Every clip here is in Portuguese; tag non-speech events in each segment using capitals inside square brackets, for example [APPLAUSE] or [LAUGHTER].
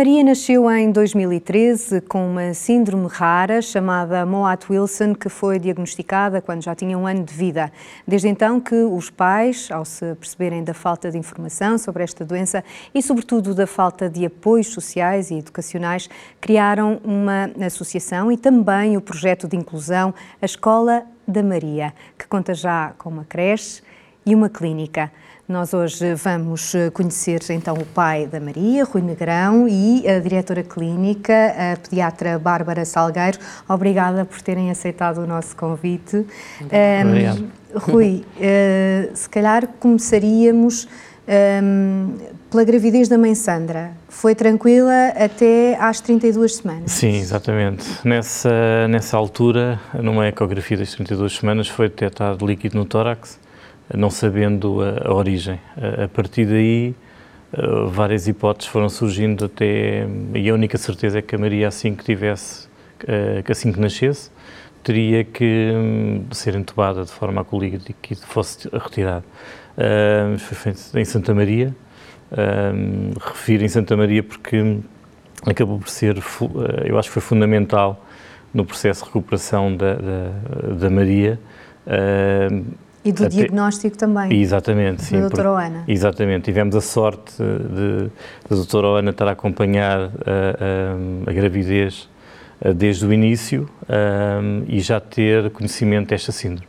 Maria nasceu em 2013 com uma síndrome rara chamada Moat-Wilson, que foi diagnosticada quando já tinha um ano de vida. Desde então que os pais, ao se perceberem da falta de informação sobre esta doença e sobretudo da falta de apoios sociais e educacionais, criaram uma associação e também o projeto de inclusão A Escola da Maria, que conta já com uma creche e uma clínica. Nós hoje vamos eh, conhecer então o pai da Maria, Rui Negrão, e a diretora clínica, a pediatra Bárbara Salgueiro. Obrigada por terem aceitado o nosso convite. Obrigado. Um, Rui, uh, se calhar começaríamos um, pela gravidez da mãe Sandra. Foi tranquila até às 32 semanas? Sim, exatamente. Nessa, nessa altura, numa ecografia das 32 semanas, foi detectado líquido no tórax não sabendo a, a origem. A, a, partir daí, uh, várias hipóteses foram surgindo até, e a única certeza é que a Maria, assim que tivesse, uh, assim que nascesse, teria que um, ser entubada de forma a que o líquido fosse retirado. Uh, foi feito em Santa Maria, uh, refiro em Santa Maria porque acabou por ser, eu acho que foi fundamental no processo de recuperação da, da, da Maria, e do Até, diagnóstico também. Exatamente, sim. Da doutora Oana. Exatamente. Tivemos a sorte de, da doutora Oana estar a acompanhar a, a, a gravidez desde o início um, e já ter conhecimento desta síndrome.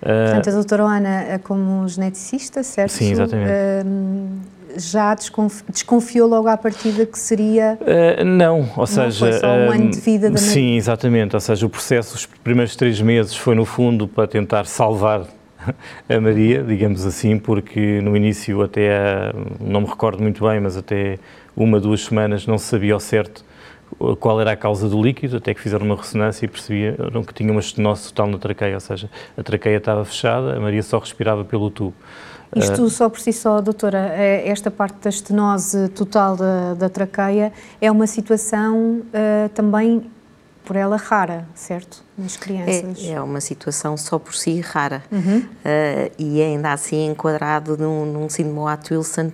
Portanto, a doutora Oana, como geneticista, certo? Sim, exatamente. Um, já desconfiou logo à partida que seria. Uh, não, ou não seja. Foi só um ano de vida da Sim, exatamente. Ou seja, o processo, os primeiros três meses, foi no fundo para tentar salvar [LAUGHS] a Maria, digamos assim, porque no início até, não me recordo muito bem, mas até uma, duas semanas não se sabia ao certo qual era a causa do líquido, até que fizeram uma ressonância e percebiam que tinha uma estenose total na traqueia, ou seja, a traqueia estava fechada, a Maria só respirava pelo tubo. Isto uh, só por si só, doutora, é, esta parte da estenose total da, da traqueia é uma situação uh, também por ela rara, certo? Nas crianças. É, é uma situação só por si rara. Uhum. Uh, e é ainda assim enquadrado num, num síndrome Watt-Wilson,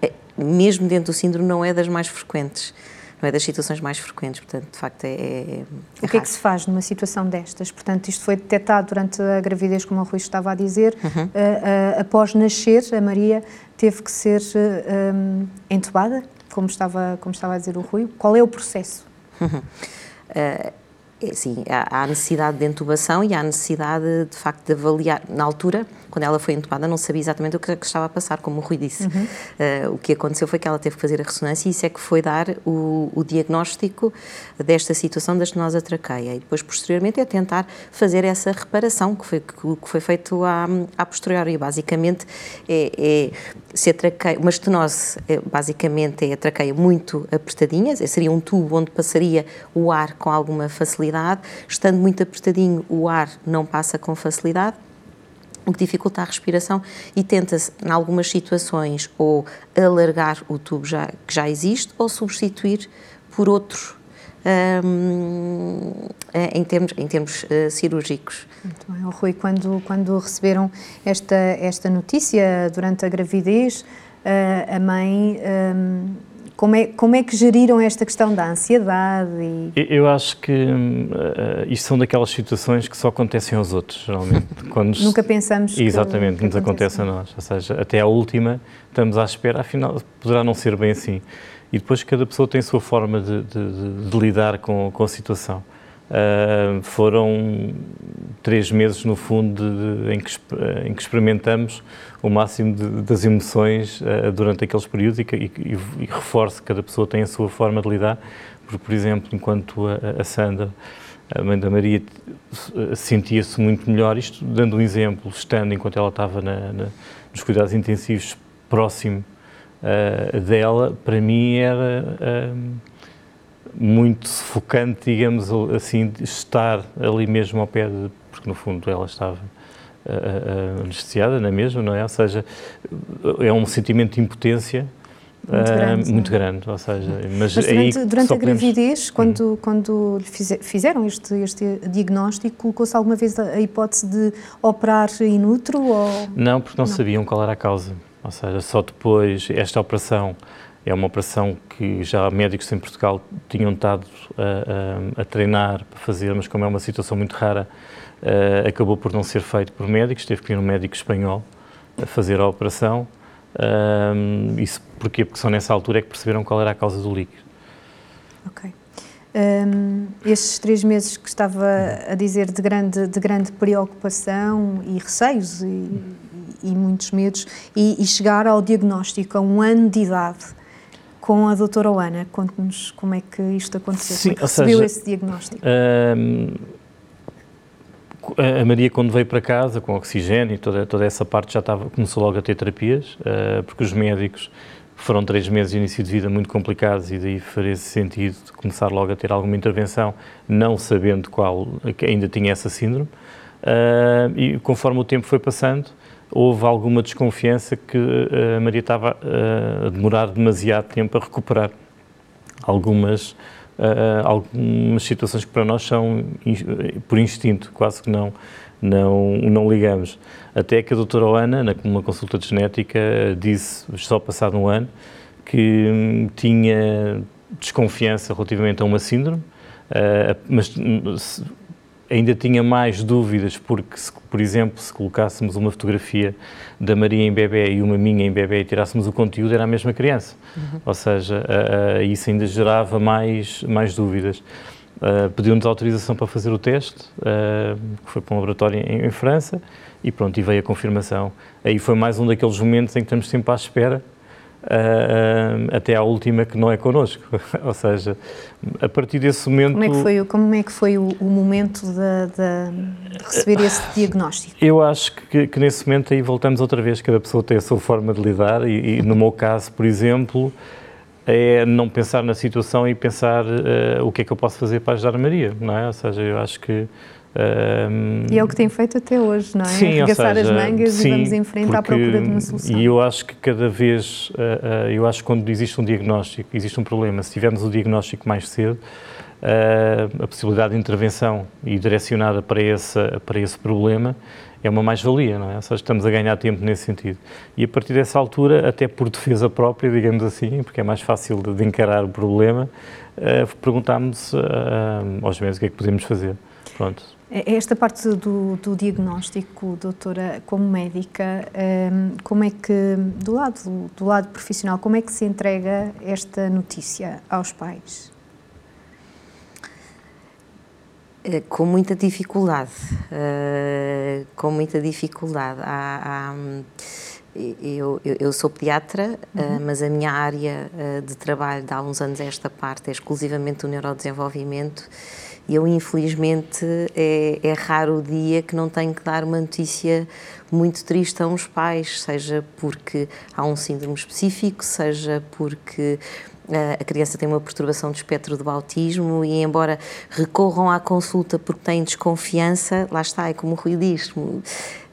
é, mesmo dentro do síndrome, não é das mais frequentes. Não é das situações mais frequentes, portanto, de facto, é. é o que é que se faz numa situação destas? Portanto, isto foi detectado durante a gravidez, como o Rui estava a dizer. Uhum. Uh, uh, após nascer, a Maria teve que ser um, entubada, como estava, como estava a dizer o Rui. Qual é o processo? Uhum. Uh, sim, há necessidade de intubação e há necessidade, de facto, de avaliar. Na altura, quando ela foi entubada, não sabia exatamente o que, estava a passar, como o Rui disse. Uhum. Uh, o que aconteceu foi que ela teve que fazer a ressonância e isso é que foi dar o, o diagnóstico desta situação da estenose traqueia. E depois, posteriormente, é tentar fazer essa reparação que foi, que, que foi feito à, à posteriori. Basicamente, é, é se a traqueia, uma estenose, é, basicamente, é a traqueia muito apertadinha, seria um tubo onde passaria o ar com alguma facilidade. Estando muito apertadinho, o ar não passa com facilidade o que dificulta a respiração e tenta-se, em algumas situações, ou alargar o tubo já, que já existe ou substituir por outro um, em termos, em termos uh, cirúrgicos. Muito bem. Rui, quando, quando receberam esta, esta notícia durante a gravidez, uh, a mãe. Um, como é, como é que geriram esta questão da ansiedade? E... Eu acho que uh, isto são daquelas situações que só acontecem aos outros, geralmente. [LAUGHS] Quando Nunca pensamos Exatamente, que, nos acontece a nós. Ou seja, até à última estamos à espera, afinal poderá não ser bem assim. E depois cada pessoa tem a sua forma de, de, de lidar com, com a situação. Uh, foram três meses, no fundo, de, em, que, em, que, experimentamos o máximo das emoções uh, durante aqueles períodos e, e, e, reforço que cada pessoa tem a sua forma de lidar, porque, por exemplo, enquanto a, a Sandra, a mãe da Maria, sentia-se muito melhor, isto dando um exemplo, estando enquanto ela estava na, na, nos cuidados intensivos próximo uh, dela, para mim era muito sufocante, digamos assim, estar ali mesmo ao pé de, porque no fundo ela estava uh, anestesiada, não é mesmo, não é? Ou seja, é um sentimento de impotência muito grande, uh, muito grande ou seja, mas, mas durante, durante a gravidez, quando, uhum. quando fizeram este, este diagnóstico, colocou-se alguma vez a, hipótese de operar in utero? Ou... Não, porque não, não, sabiam qual era a causa, ou seja, só depois, esta operação É uma operação que já médicos em Portugal tinham estado a, a, a treinar para fazer, mas como é uma situação muito rara, uh, acabou por não ser feito por médicos, teve que vir um médico espanhol a fazer a operação. Um, isso porquê? Porque só nessa altura é que perceberam qual era a causa do líquido. Ok. Um, estes três meses que estava a dizer de grande, de grande preocupação e receios e, e muitos medos, e, e, chegar ao diagnóstico a um ano de idade com a doutora Ana, conte-nos como é que isto aconteceu, Sim, como é que recebeu seja, esse diagnóstico. Um, a Maria, quando veio para casa, com oxigênio e toda, toda essa parte, já estava, começou logo a ter terapias, uh, porque os médicos foram três meses de início de vida muito complicados e daí faria sentido começar logo a ter alguma intervenção, não sabendo qual, que ainda tinha essa síndrome. Uh, e conforme o tempo foi passando, houve alguma desconfiança que eh, a Maria estava a demorar demasiado tempo a recuperar algumas uh, algumas situações que para nós são por instinto, quase que não, não, não ligamos. Até que a doutora Ana, numa consulta de genética, disse, só passado um ano, que hum, tinha desconfiança relativamente a uma síndrome, mas ainda tinha mais dúvidas, porque, se, por exemplo, se colocássemos uma fotografia da Maria em bebê e uma minha em bebê e tirássemos o conteúdo, era a mesma criança. Uhum. Ou seja, uh, uh, isso ainda gerava mais, mais dúvidas. Uh, Pediu-nos autorização para fazer o teste, que foi para um laboratório em, em, França, e pronto, e veio a confirmação. Aí foi mais um daqueles momentos em que estamos sempre à espera Uh, até à última que não é connosco. [LAUGHS] Ou seja, a partir desse momento. Como é que foi, como é que foi o, o momento de, de, receber esse diagnóstico? Eu acho que, que, nesse momento aí voltamos outra vez, cada pessoa tem a sua forma de lidar, e, e no meu caso, por exemplo, é não pensar na situação e pensar uh, o que é que eu posso fazer para ajudar a Maria, não é? Ou seja, eu acho que um, e é o que tem feito até hoje, não é? Sim, Arregaçar seja, as mangas sim, e vamos em frente porque, à procura de uma solução. E eu acho que cada vez, uh, uh, eu acho que quando existe um diagnóstico, existe um problema, se tivermos o diagnóstico mais cedo, uh, a possibilidade de intervenção e direcionada para esse, para esse problema é uma mais-valia, não é? Ou seja, estamos a ganhar tempo nesse sentido. E a partir dessa altura, até por defesa própria, digamos assim, porque é mais fácil de, de encarar o problema, perguntámos aos médicos o que é que podemos fazer. Pronto. É, é esta parte do, do diagnóstico, doutora, como médica, ehm, como é que, do lado, do lado profissional, como é que se entrega esta notícia aos pais? Eh, com muita dificuldade, uh, com muita dificuldade. Há, há, eu, eu, eu, sou pediatra, uhum. uh, mas a minha área de trabalho de há uns anos esta parte é exclusivamente o neurodesenvolvimento eu, infelizmente, é, é raro o dia que não tenho que dar uma notícia muito triste a uns pais, seja porque há um síndrome específico, seja porque a criança tem uma perturbação do espectro do autismo e, embora recorram à consulta porque têm desconfiança, lá está, é como o Rui diz,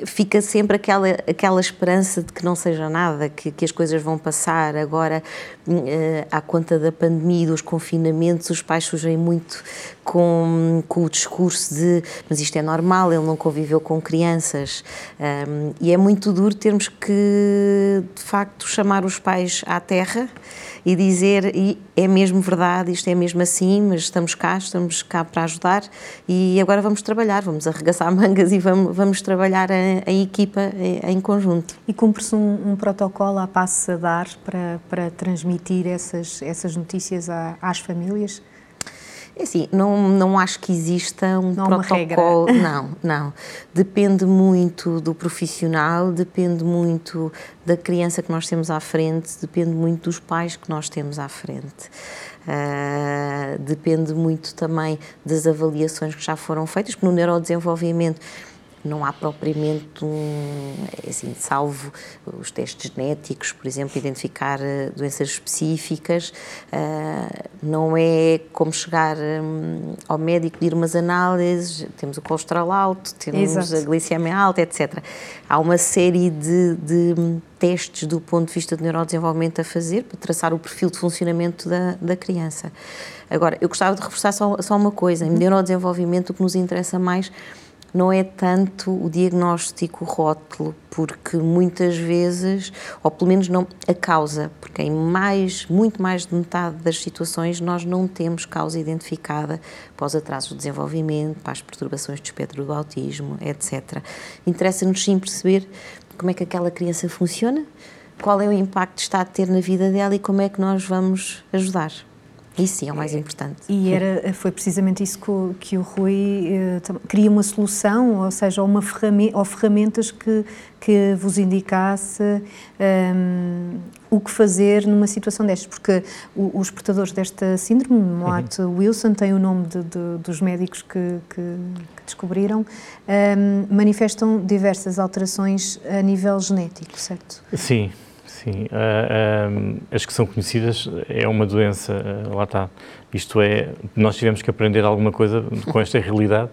fica sempre aquela, aquela esperança de que não seja nada, que, que as coisas vão passar. Agora, uh, à conta da pandemia e dos confinamentos, os pais surgem muito com, com o discurso de mas isto é normal, ele não conviveu com crianças. Um, e é muito duro termos que, de facto, chamar os pais à terra e dizer e é mesmo verdade, isto é mesmo assim, mas estamos cá, estamos cá para ajudar e agora vamos trabalhar, vamos arregaçar [LAUGHS] mangas e vamos, vamos trabalhar a, a equipa em, conjunto. E cumpre-se um, um, protocolo a passo a dar para, para transmitir essas, essas notícias às famílias? É assim, não, não acho que exista um não protocolo. Não, não. Depende muito do profissional, depende muito da criança que nós temos à frente, depende muito dos pais que nós temos à frente. Uh, depende muito também das avaliações que já foram feitas, porque no neurodesenvolvimento não há propriamente um, assim, salvo os testes genéticos, por exemplo, identificar eh, doenças específicas, uh, não é como chegar um, ao médico, pedir umas análises, temos o colesterol alto, temos Exato. a glicemia alta, etc. Há uma série de, de testes do ponto de vista de neurodesenvolvimento a fazer para traçar o perfil de funcionamento da, da criança. Agora, eu gostava de reforçar só, só uma coisa, em uhum. neurodesenvolvimento o que nos interessa mais não é tanto o diagnóstico, o rótulo, porque muitas vezes, ou pelo menos não a causa, porque em mais, muito mais de metade das situações nós não temos causa identificada para os atrasos do desenvolvimento, para as perturbações do espectro do autismo, etc. Interessa-nos sim perceber como é que aquela criança funciona, qual é o impacto que está a ter na vida dela e como é que nós vamos ajudar. Isso sim é o mais importante. E era, foi precisamente isso que o, que o Rui eh, queria uma solução, ou seja, uma ferramenta, ou ferramentas que, que vos indicasse um, ehm, o que fazer numa situação destas, porque o, os portadores desta síndrome, Moat uhum. Wilson, tem o nome de, de, dos médicos que, que, que descobriram, um, ehm, manifestam diversas alterações a nível genético, certo? Sim, Sim, uh, as que são conhecidas é uma doença, uh, lá está. Isto é, nós tivemos que aprender alguma coisa com esta realidade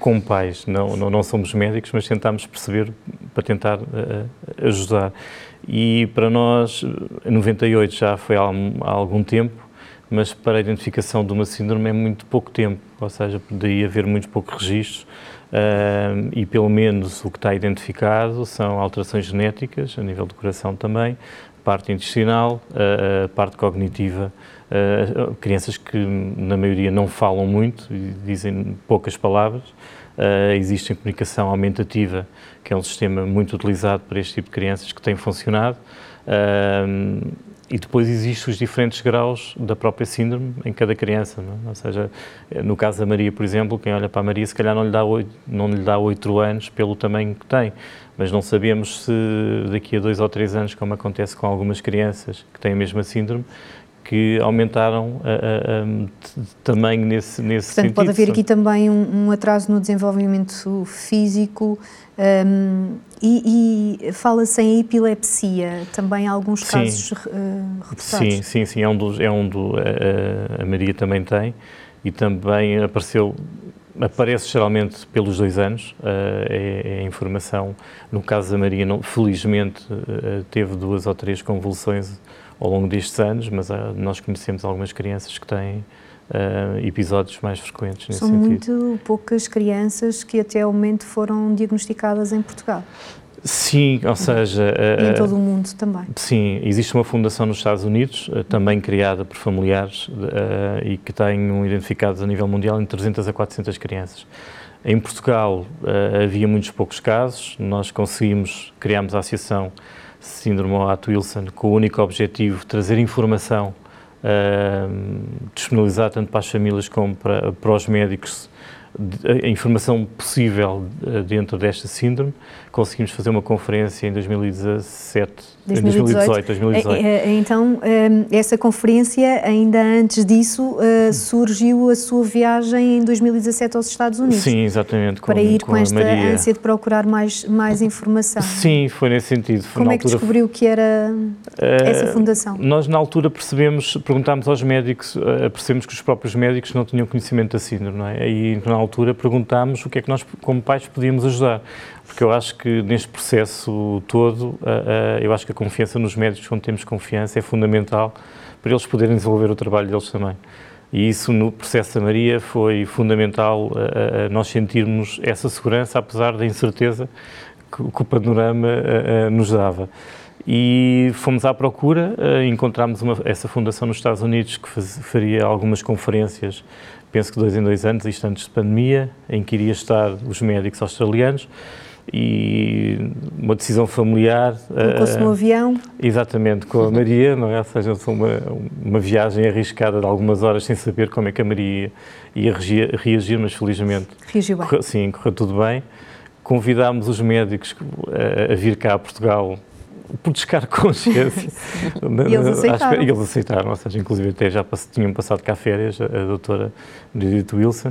como pais. Não, não, não somos médicos, mas tentamos perceber para tentar ajudar. E para nós, 98 já foi há, há algum tempo, mas para a identificação de uma síndrome é muito pouco tempo, ou seja, poderia haver muito poucos registros Uh, e pelo menos o que está identificado são alterações genéticas, a nível do coração também, parte intestinal, uh, parte cognitiva, uh, crianças que na maioria não falam muito, dizem poucas palavras, existe a comunicação aumentativa, que é um sistema muito utilizado para este tipo de crianças que tem funcionado, e depois existem os diferentes graus da própria síndrome em cada criança, é? ou seja, no caso da Maria, por exemplo, quem olha para a Maria se calhar não lhe dá oito, não lhe dá oito anos pelo tamanho que tem, mas não sabemos se daqui a dois ou três anos, como acontece com algumas crianças que têm a mesma síndrome, que aumentaram a, a, a, de tamanho nesse, nesse Portanto, sentido. pode haver aqui também um, um atraso no desenvolvimento físico um, e, e fala-se em epilepsia, também alguns sim. casos uh, reportados. Sim, sim, sim, é um dos, é um do, a, a Maria também tem e também apareceu aparece geralmente pelos dois anos, uh, é, é, informação. No caso da Maria, não, felizmente, uh, teve duas ou três convulsões ao longo destes anos, mas nós conhecemos algumas crianças que têm uh, episódios mais frequentes nesse São sentido. São muito poucas crianças que até ao momento foram diagnosticadas em Portugal. Sim, ou seja... Uh, e em todo o mundo também. Sim, existe uma fundação nos Estados Unidos, também criada por familiares e que tem identificados a nível mundial em 300 a 400 crianças. Em Portugal havia muitos poucos casos, nós conseguimos, criámos a associação síndrome Watt-Wilson, com o único objetivo de trazer informação uh, disponibilizada tanto para as famílias como para, para os médicos a informação possível eh, dentro desta síndrome. Conseguimos fazer uma conferência em 2017, 2018. 2018, 2018. Então, eh, essa conferência, ainda antes disso, eh, surgiu a sua viagem em 2017 aos Estados Unidos. Sim, exatamente. Com, para ir com, com esta Maria. ânsia de procurar mais, mais informação. Sim, foi nesse sentido. Foi Como é que altura... descobriu que era essa fundação? Nós, na altura, percebemos, perguntámos aos médicos, percebemos que os próprios médicos não tinham conhecimento da síndrome, não é? E, na altura perguntámos o que é que nós, como pais, podíamos ajudar. Porque eu acho que neste processo todo, eu acho que a confiança nos médicos, quando temos confiança, é fundamental para eles poderem desenvolver o trabalho deles também. E isso no processo da Maria foi fundamental nós sentirmos essa segurança, apesar da incerteza que, o panorama nos dava. E fomos à procura, encontramos uma, essa fundação nos Estados Unidos que faz, faria algumas conferências penso que dois em dois anos, isto antes de pandemia, em que iria estar os médicos australianos e uma decisão familiar. Colocou-se uh, no avião? Exatamente, com a Maria, não é? Ou seja, uma, uma viagem arriscada de algumas horas sem saber como é que a Maria ia reagir, mas felizmente. Reagiu bem. Correu, sim, correu tudo bem. Convidámos os médicos a, a vir cá a Portugal por descar consciência. [LAUGHS] e eles aceitaram. E eles aceitaram, ou seja, inclusive até já tinham passado cá férias, a, doutora Judith Wilson,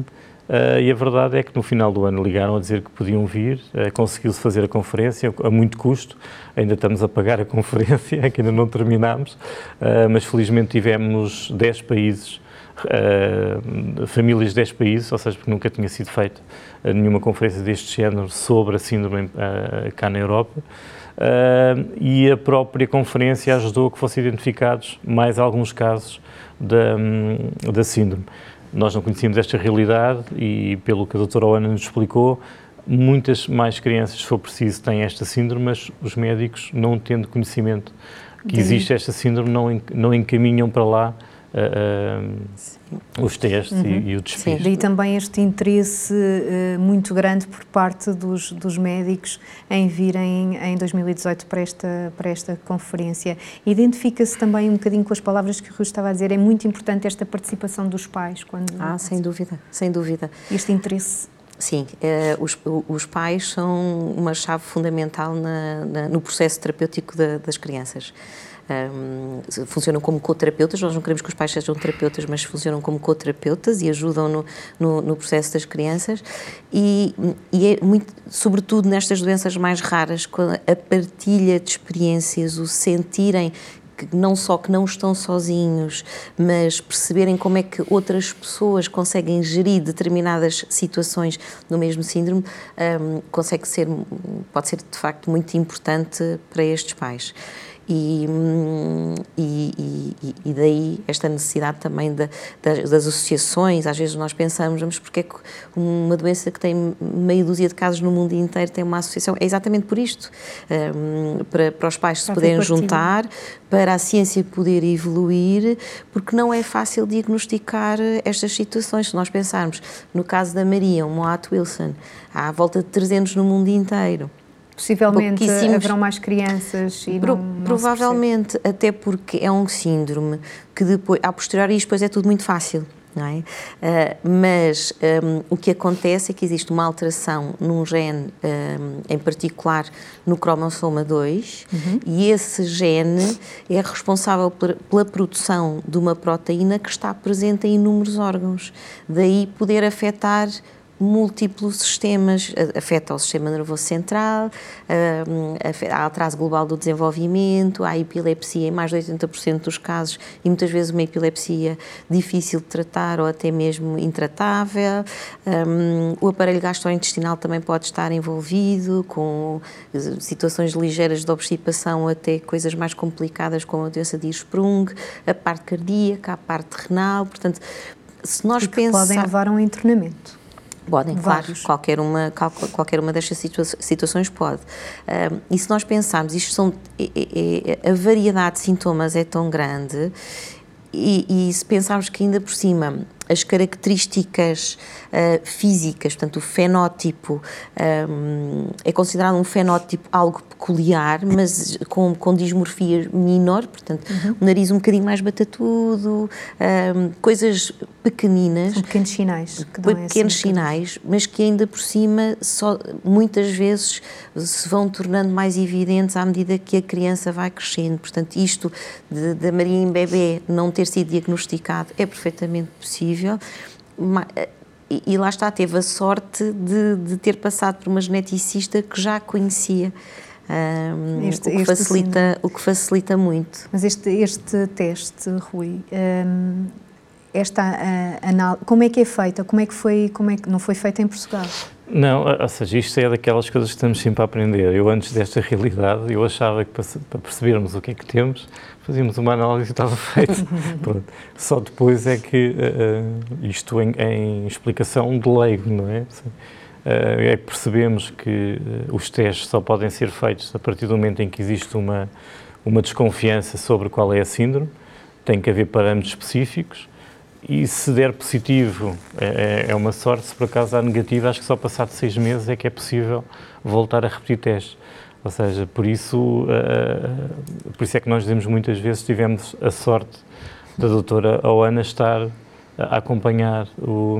uh, e a verdade é que no final do ano ligaram a dizer que podiam vir, uh, conseguiu-se fazer a conferência a muito custo, ainda estamos a pagar a [LAUGHS] conferência, que ainda não terminámos, uh, mas felizmente tivemos 10 países famílias de 10 países, ou seja, porque nunca tinha sido feita nenhuma conferência deste género sobre a síndrome cá na Europa. E a própria conferência ajudou a que fossem identificados mais alguns casos da, da síndrome. Nós não conhecíamos esta realidade e, pelo que a doutora Oana nos explicou, muitas mais crianças, se for preciso, têm esta síndrome, mas os médicos, não tendo conhecimento que existe esta síndrome, não, não encaminham para lá uh, uh, os testes uhum. e, e, o despiste. Daí também este interesse uh, muito grande por parte dos, dos médicos em virem em 2018 para esta, para esta conferência. Identifica-se também um bocadinho com as palavras que o Rui estava a dizer, é muito importante esta participação dos pais. quando Ah, sem dúvida, sem dúvida. Este interesse Sim, eh, os, os, pais são uma chave fundamental na, na, no processo terapêutico da, das crianças um, funcionam como co-terapeutas. Nós não queremos que os pais sejam terapeutas, mas funcionam como co-terapeutas e ajudam no, no, no, processo das crianças. E, e, é muito, sobretudo nestas doenças mais raras, a partilha de experiências, o sentirem que não só que não estão sozinhos, mas perceberem como é que outras pessoas conseguem gerir determinadas situações no mesmo síndrome, um, consegue ser, pode ser de facto muito importante para estes pais. Hum, e, e, e, daí esta necessidade também de, das, das, associações. Às vezes nós pensamos, mas porque é que uma doença que tem meia dúzia de casos no mundo inteiro tem uma associação? É exatamente por isto, um, para, para os pais se poderem juntar, para a ciência poder evoluir, porque não é fácil diagnosticar estas situações. Se nós pensarmos no caso da Maria, o Moat Wilson, há à volta de 300 no mundo inteiro. Possivelmente haverão mais crianças e Pro, não, não Provavelmente, até porque é um síndrome que depois, a posteriori, depois é tudo muito fácil. não É? Uh, mas um, o que acontece é que existe uma alteração num gene, um, em particular no cromossoma 2, uhum. e esse gene é responsável pela produção de uma proteína que está presente em inúmeros órgãos. Daí poder afetar múltiplos sistemas, afeta o sistema nervoso central, há atraso global do desenvolvimento, há epilepsia em mais de 80% dos casos e muitas vezes uma epilepsia difícil de tratar ou até mesmo intratável. O aparelho gastrointestinal também pode estar envolvido com situações ligeiras de obstipação até coisas mais complicadas como a doença de Hirschsprung, a parte cardíaca, a parte renal, portanto, se nós pensarmos... podem levar a um internamento. Podem, Vários. claro, qualquer uma, qualquer uma destas situa situações pode. Um, e se nós pensarmos, isto são, é, é, a variedade de sintomas é tão grande e, e, se pensarmos que ainda por cima as características uh, físicas, portanto, o fenótipo um, é considerado um fenótipo algo peculiar, mas com, com dismorfia menor, portanto, uhum. o nariz um bocadinho mais batatudo, um, coisas pequeninas. São pequenos sinais. Pequenos sinais, mas que ainda por cima só, muitas vezes se vão tornando mais evidentes à medida que a criança vai crescendo. Portanto, isto da Maria em bebê não ter sido diagnosticado é perfeitamente possível. E, lá está, teve a sorte de, de ter passado por uma geneticista que já conhecia. Um, este, o, que facilita, o que facilita muito. Mas este, este teste, Rui, um, esta análise, como é que é feita? Como é que foi, como é que não foi feita em Portugal? Não, ou seja, isto é daquelas coisas que estamos sempre a aprender. Eu antes desta realidade, eu achava que para percebermos o que é que temos, fazíamos uma análise e estava [LAUGHS] feito. Só depois é que uh, isto em, em, explicação de leigo, não é? Uh, é que percebemos que uh, os testes só podem ser feitos a partir do momento em que existe uma, uma desconfiança sobre qual é a síndrome, tem que haver parâmetros específicos e se der positivo, é, é, é uma sorte. Se por acaso há negativo, acho que só passado seis meses é que é possível voltar a repetir testes. Ou seja, por isso, uh, por isso é que nós dizemos muitas vezes tivemos a sorte da doutora Oana estar a acompanhar o,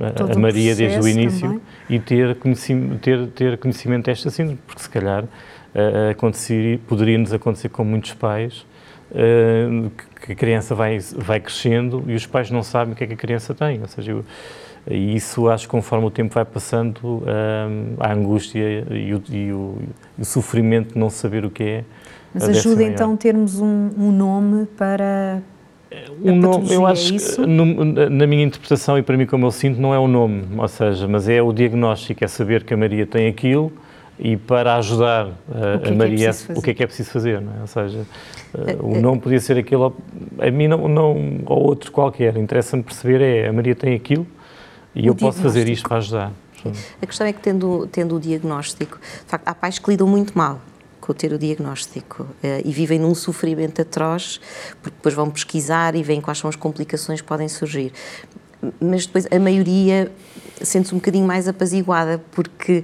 a, a, Maria desde o início também. e ter conhecimento, ter, ter conhecimento desta síndrome, porque se calhar uh, poderia-nos acontecer com muitos pais uh, que a criança vai, vai crescendo e os pais não sabem o que é que a criança tem. Ou seja, eu, e isso acho que conforme o tempo vai passando, um, a angústia e o, e, o, e o, sofrimento de não saber o que é. Mas ajuda então a termos um, um nome para. Um nome, eu acho é que no, na minha interpretação e para mim como eu sinto, não é o nome, ou seja, mas é o diagnóstico, é saber que a Maria tem aquilo e para ajudar a, a Maria o que é que é preciso fazer, não é? Ou seja, o nome podia ser aquilo, a mim não, não ou outro qualquer, interessa-me perceber é a Maria tem aquilo e eu posso fazer isto para ajudar. A questão é que, tendo, tendo o diagnóstico, de facto, há pais que lidam muito mal com ter o diagnóstico eh, e vivem num sofrimento atroz, porque depois vão pesquisar e veem quais são as complicações que podem surgir. Mas depois a maioria sente-se um bocadinho mais apaziguada, porque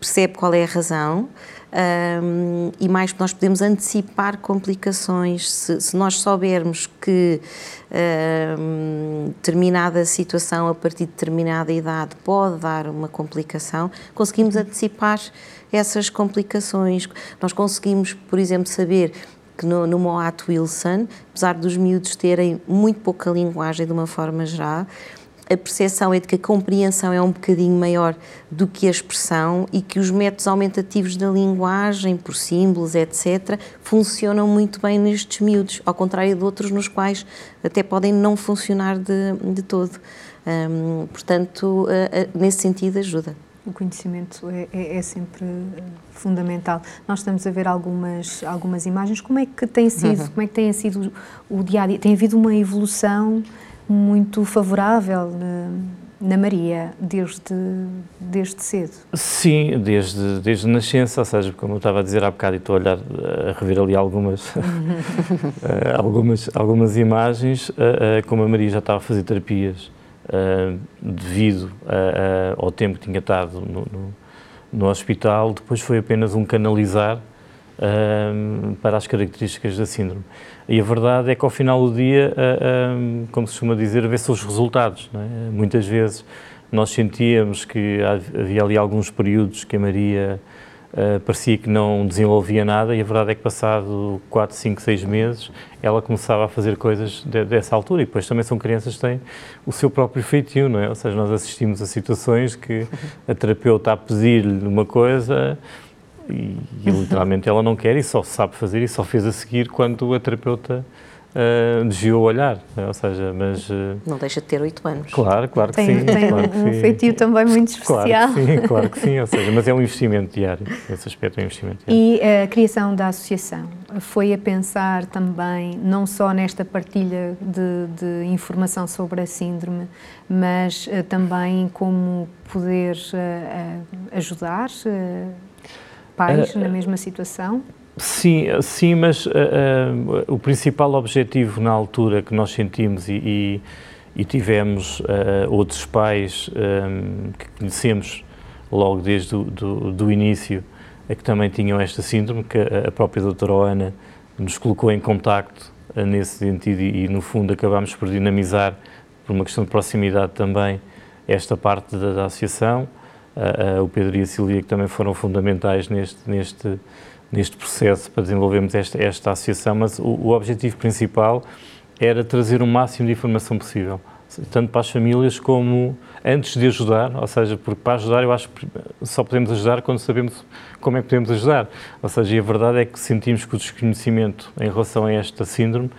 percebe qual é a razão um, e mais nós podemos antecipar complicações se, se nós soubermos que um, determinada situação a partir de determinada idade pode dar uma complicação, conseguimos antecipar essas complicações. Nós conseguimos, por exemplo, saber que no, no Moat Wilson, apesar dos miúdos terem muito pouca linguagem de uma forma geral, a percepção é de que a compreensão é um bocadinho maior do que a expressão e que os métodos aumentativos da linguagem, por símbolos, etc., funcionam muito bem nestes miúdos, ao contrário de outros nos quais até podem não funcionar de, de todo. Portanto, nesse sentido, ajuda. O conhecimento é, é, é, sempre fundamental. Nós estamos a ver algumas, algumas imagens. Como é que tem sido, uhum. como é que tem sido o dia a dia? Tem havido uma evolução muito favorável na, na Maria desde, desde cedo. Sim, desde, desde a nascença, ou seja, como eu estava a dizer há bocado e estou a olhar, a rever ali algumas, [LAUGHS] eh, algumas, algumas imagens, eh, eh, como a Maria já estava a fazer terapias devido ao tempo que tinha estado no, no, no hospital, depois foi apenas um canalizar para as características da síndrome. E a verdade é que ao final do dia, uh, como se costuma dizer, vê-se os resultados. É? Muitas vezes nós sentíamos que havia ali alguns períodos que a Maria uh, parecia que não desenvolvia nada e a verdade é que passado 4, 5, 6 meses ela começava a fazer coisas de, dessa altura e depois também são crianças que têm o seu próprio feitio, não é? Ou seja, nós assistimos a situações que a terapeuta a pedir-lhe uma coisa e, e, literalmente ela não quer e só sabe fazer e só fez a seguir quando a terapeuta uh, desviou o olhar, né? ou seja, mas... Uh, não deixa de ter oito anos. Claro, claro que tem, sim. Tem claro um, um feitio também muito especial. Claro que sim, claro que sim, ou seja, mas é um investimento diário, esse aspecto é um investimento diário. E a criação da associação foi a pensar também, não só nesta partilha de, de informação sobre a síndrome, mas uh, também como poder ajudar pais uh, na mesma situação? Sim, sim, mas uh, uh, o principal objetivo na altura que nós sentimos e, e, e tivemos outros pais um, que conhecemos logo desde do início, é que também tinham esta síndrome, que a própria doutora Ana nos colocou em contacto nesse sentido e, e, no fundo acabámos por dinamizar, por uma questão de proximidade também, esta parte da, da associação uh, o Pedro e a Silvia, que também foram fundamentais neste, neste, neste processo para desenvolvermos esta, esta associação, mas o, o objetivo principal era trazer o máximo de informação possível, tanto para as famílias como antes de ajudar, ou seja, porque para ajudar eu acho que só podemos ajudar quando sabemos como é que podemos ajudar. Ou seja, e a verdade é que sentimos que o desconhecimento em relação a esta síndrome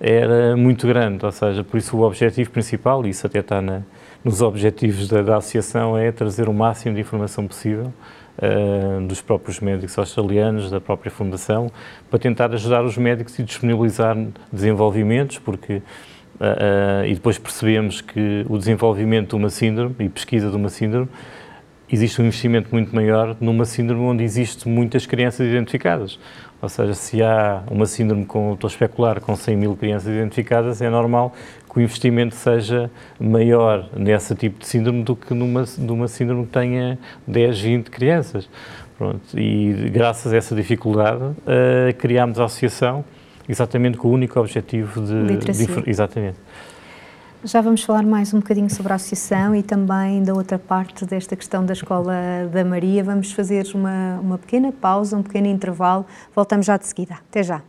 era muito grande, ou seja, por isso o objetivo principal, e isso até está na, nos objetivos da, da, associação, é trazer o máximo de informação possível uh, dos próprios médicos australianos, da própria fundação, para tentar ajudar os médicos e disponibilizar desenvolvimentos, porque Uh, uh, e depois percebemos que o desenvolvimento de uma síndrome e pesquisa de uma síndrome existe um investimento muito maior numa síndrome onde existem muitas crianças identificadas. Ou seja, se há uma síndrome com, estou a especular, com 100 mil crianças identificadas, é normal que o investimento seja maior nesse tipo de síndrome do que numa, numa síndrome que tenha 10, 20 crianças. Pronto, e graças a essa dificuldade uh, criámos a associação exatamente com o único objetivo de... de exatamente. Já vamos falar mais um bocadinho sobre a associação e também da outra parte desta questão da Escola da Maria. Vamos fazer uma, uma pequena pausa, um pequeno intervalo. Voltamos já de seguida. Até já.